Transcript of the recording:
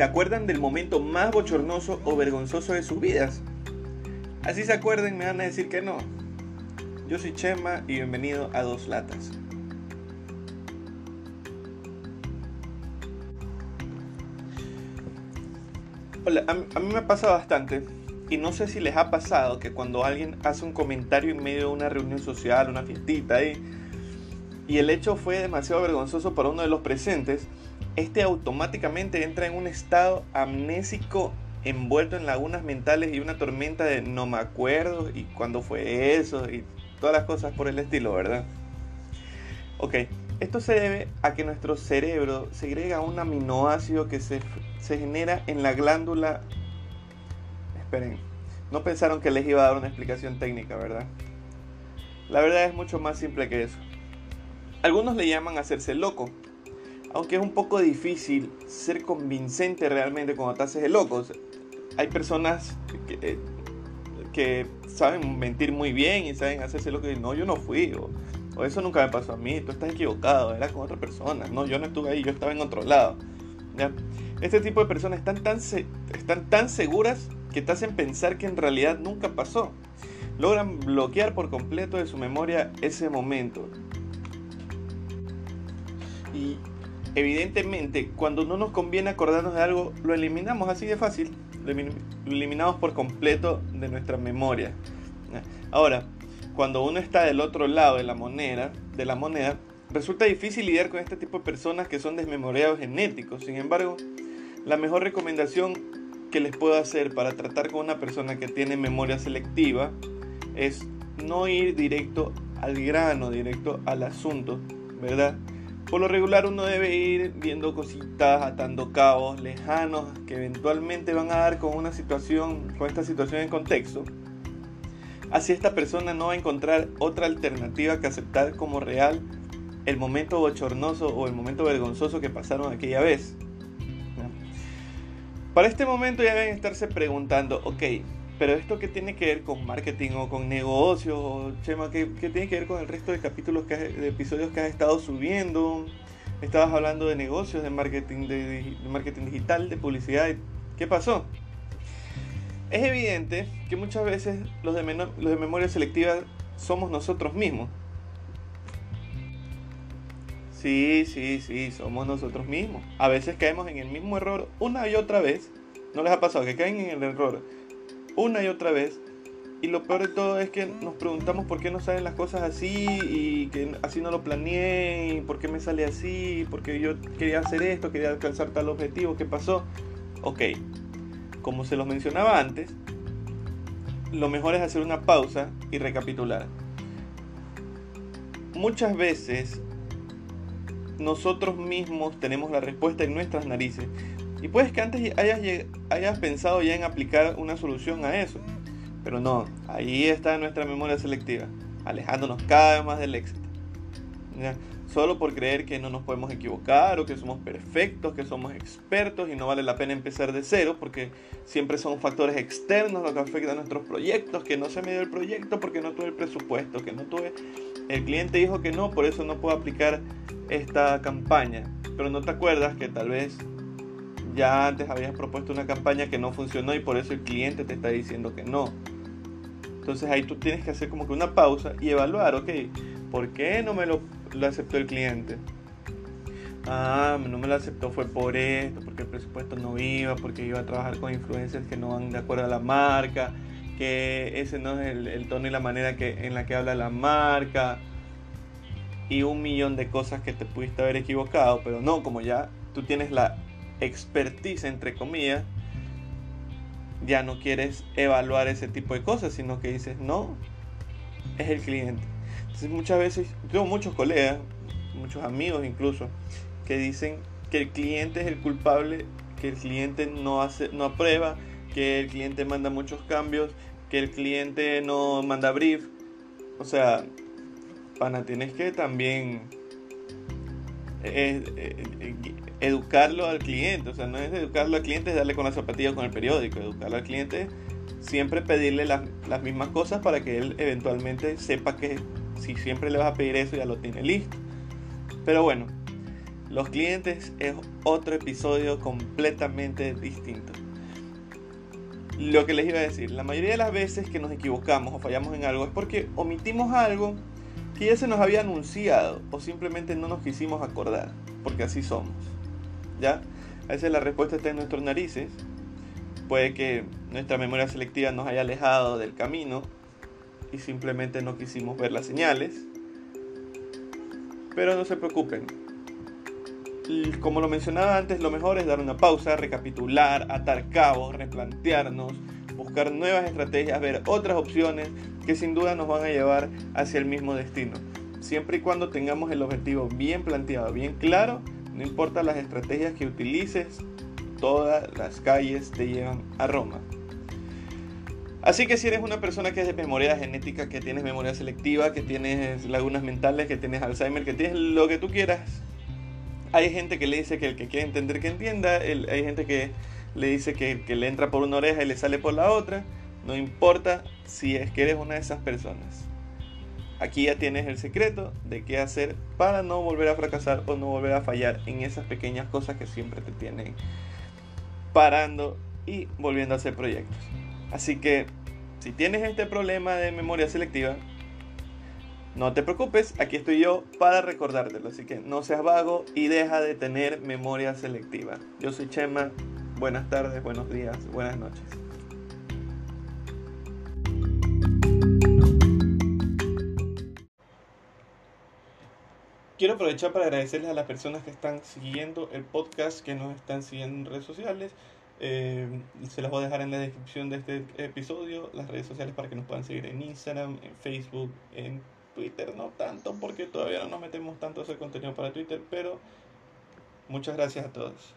¿Se acuerdan del momento más bochornoso o vergonzoso de sus vidas? Así se acuerden, me van a decir que no. Yo soy Chema y bienvenido a Dos Latas. Hola, a, mí me pasa bastante y no sé si les ha pasado que cuando alguien hace un comentario en medio de una reunión social, una fiestita y, y el hecho fue demasiado vergonzoso para uno de los presentes, este automáticamente entra en un estado amnésico envuelto en lagunas mentales y una tormenta de no me acuerdo y cuándo fue eso y todas las cosas por el estilo, ¿verdad? Ok, esto se debe a que nuestro cerebro segrega un aminoácido que se, se genera en la glándula... Esperen, no pensaron que les iba a dar una explicación técnica, ¿verdad? La verdad es mucho más simple que eso. Algunos le llaman hacerse loco, aunque es un poco difícil ser convincente realmente cuando te haces el loco. hay personas que, que, saben mentir muy bien y saben hacerse loco y no, yo no fui, o, eso nunca me pasó a mí, tú estás equivocado, era con otra persona, no, yo no estuve ahí, yo estaba en otro lado. ¿ya? Este tipo de personas están tan, están tan seguras que te hacen pensar que en realidad nunca pasó. Logran bloquear por completo de su memoria ese momento. Y evidentemente, cuando no nos conviene acordarnos de algo, lo eliminamos así de fácil. Lo eliminamos por completo de nuestra memoria. Ahora, cuando uno está del otro lado de la moneda, de la moneda, resulta difícil lidiar con este tipo de personas que son desmemoriados genéticos. Sin embargo, la mejor recomendación que les puedo hacer para tratar con una persona que tiene memoria selectiva es no ir directo al grano, directo al asunto, ¿verdad? Por lo regular uno debe ir viendo cositas, atando cabos lejanos que eventualmente van a dar con una situación, con esta situación en contexto. Así esta persona no va a encontrar otra alternativa que aceptar como real el momento bochornoso o el momento vergonzoso que pasaron aquella vez. Para este momento ya deben estarse preguntando, ok, pero esto qué tiene que ver con marketing o con negocios, Chema, ¿qué, tiene que ver con el resto de capítulos, que de episodios que has estado subiendo? Estabas hablando de negocios, de marketing, de, marketing digital, de publicidad. ¿Qué pasó? Es evidente que muchas veces los de memoria selectiva somos nosotros mismos. Sí, sí, sí, somos nosotros mismos. A veces caemos en el mismo error una y otra vez. ¿No les ha pasado que caen en el error una y otra vez. Y lo peor de todo es que nos preguntamos por qué no salen las cosas así y que así no lo planeé y por qué me sale así, porque yo quería hacer esto, quería alcanzar tal objetivo, ¿qué pasó? Ok, como se los mencionaba antes, lo mejor es hacer una pausa y recapitular. Muchas veces nosotros mismos tenemos la respuesta en nuestras narices y puedes que antes hayas, pensado ya en aplicar una solución a eso. Pero no, ahí está nuestra memoria selectiva, alejándonos cada vez más del éxito. Solo por creer que no nos podemos equivocar o que somos perfectos, que somos expertos y no vale la pena empezar de cero porque siempre son factores externos los que afectan a nuestros proyectos, que no se me dio el proyecto porque no tuve el presupuesto, que no tuve... El cliente dijo que no, por eso no puedo aplicar esta campaña. Pero no te acuerdas que tal vez ya antes habías propuesto una campaña que no funcionó y por eso el cliente te está diciendo que no. Entonces ahí tú tienes que hacer como que una pausa y evaluar, ok, ¿por qué no me lo, aceptó el cliente? Ah, no me lo aceptó fue por esto, porque el presupuesto no iba, porque iba a trabajar con influencers que no van de acuerdo a la marca, que ese no es el, el tono y la manera que, en la que habla la marca, y un millón de cosas que te pudiste haber equivocado, pero no, como ya tú tienes la expertise, entre comillas, ya no quieres evaluar ese tipo de cosas, sino que dices, no, es el cliente. Entonces muchas veces, tengo muchos colegas, muchos amigos incluso, que dicen que el cliente es el culpable, que el cliente no, hace, no aprueba, que el cliente manda muchos cambios, que el cliente no manda brief. O sea, pana, tienes que también eh, eh, educarlo al cliente. O sea, no es educarlo al cliente, es darle con las zapatillas con el periódico. Educarlo al cliente, siempre pedirle las, las mismas cosas para que él eventualmente sepa que si siempre le vas a pedir eso ya lo tiene listo. Pero bueno, Los clientes es otro episodio completamente distinto. Lo que les iba a decir, la mayoría de las veces que nos equivocamos o fallamos en algo es porque omitimos algo que ya se nos había anunciado o simplemente no nos quisimos acordar, porque así somos. ¿Ya? A veces la respuesta está en nuestras narices. Puede que nuestra memoria selectiva nos haya alejado del camino y simplemente no quisimos ver las señales. Pero no se preocupen. Como lo mencionaba antes, lo mejor es dar una pausa, recapitular, atar cabos, replantearnos, buscar nuevas estrategias, ver otras opciones que sin duda nos van a llevar hacia el mismo destino. Siempre y cuando tengamos el objetivo bien planteado, bien claro, no importa las estrategias que utilices, todas las calles te llevan a Roma. Así que si eres una persona que es de memoria genética, que tienes memoria selectiva, que tienes lagunas mentales, que tienes Alzheimer, que tienes lo que tú quieras, hay gente que le dice que el que quiere entender que entienda, hay gente que le dice que, que le entra por una oreja y le sale por la otra. No importa si es que eres una de esas personas. Aquí ya tienes el secreto de qué hacer para no volver a fracasar o no volver a fallar en esas pequeñas cosas que siempre te tienen parando y volviendo a hacer proyectos. Así que si tienes este problema de memoria selectiva, no te preocupes, aquí estoy yo para recordártelo. Así que no seas vago y deja de tener memoria selectiva. Yo soy Chema, buenas tardes, buenos días, buenas noches. Quiero aprovechar para agradecerles a las personas que están siguiendo el podcast, que nos están siguiendo en redes sociales. Eh, se las voy a dejar en la descripción de este episodio, las redes sociales para que nos puedan seguir en Instagram, en Facebook, en Twitter, no tanto porque todavía no nos metemos tanto a hacer contenido para Twitter, pero muchas gracias a todos.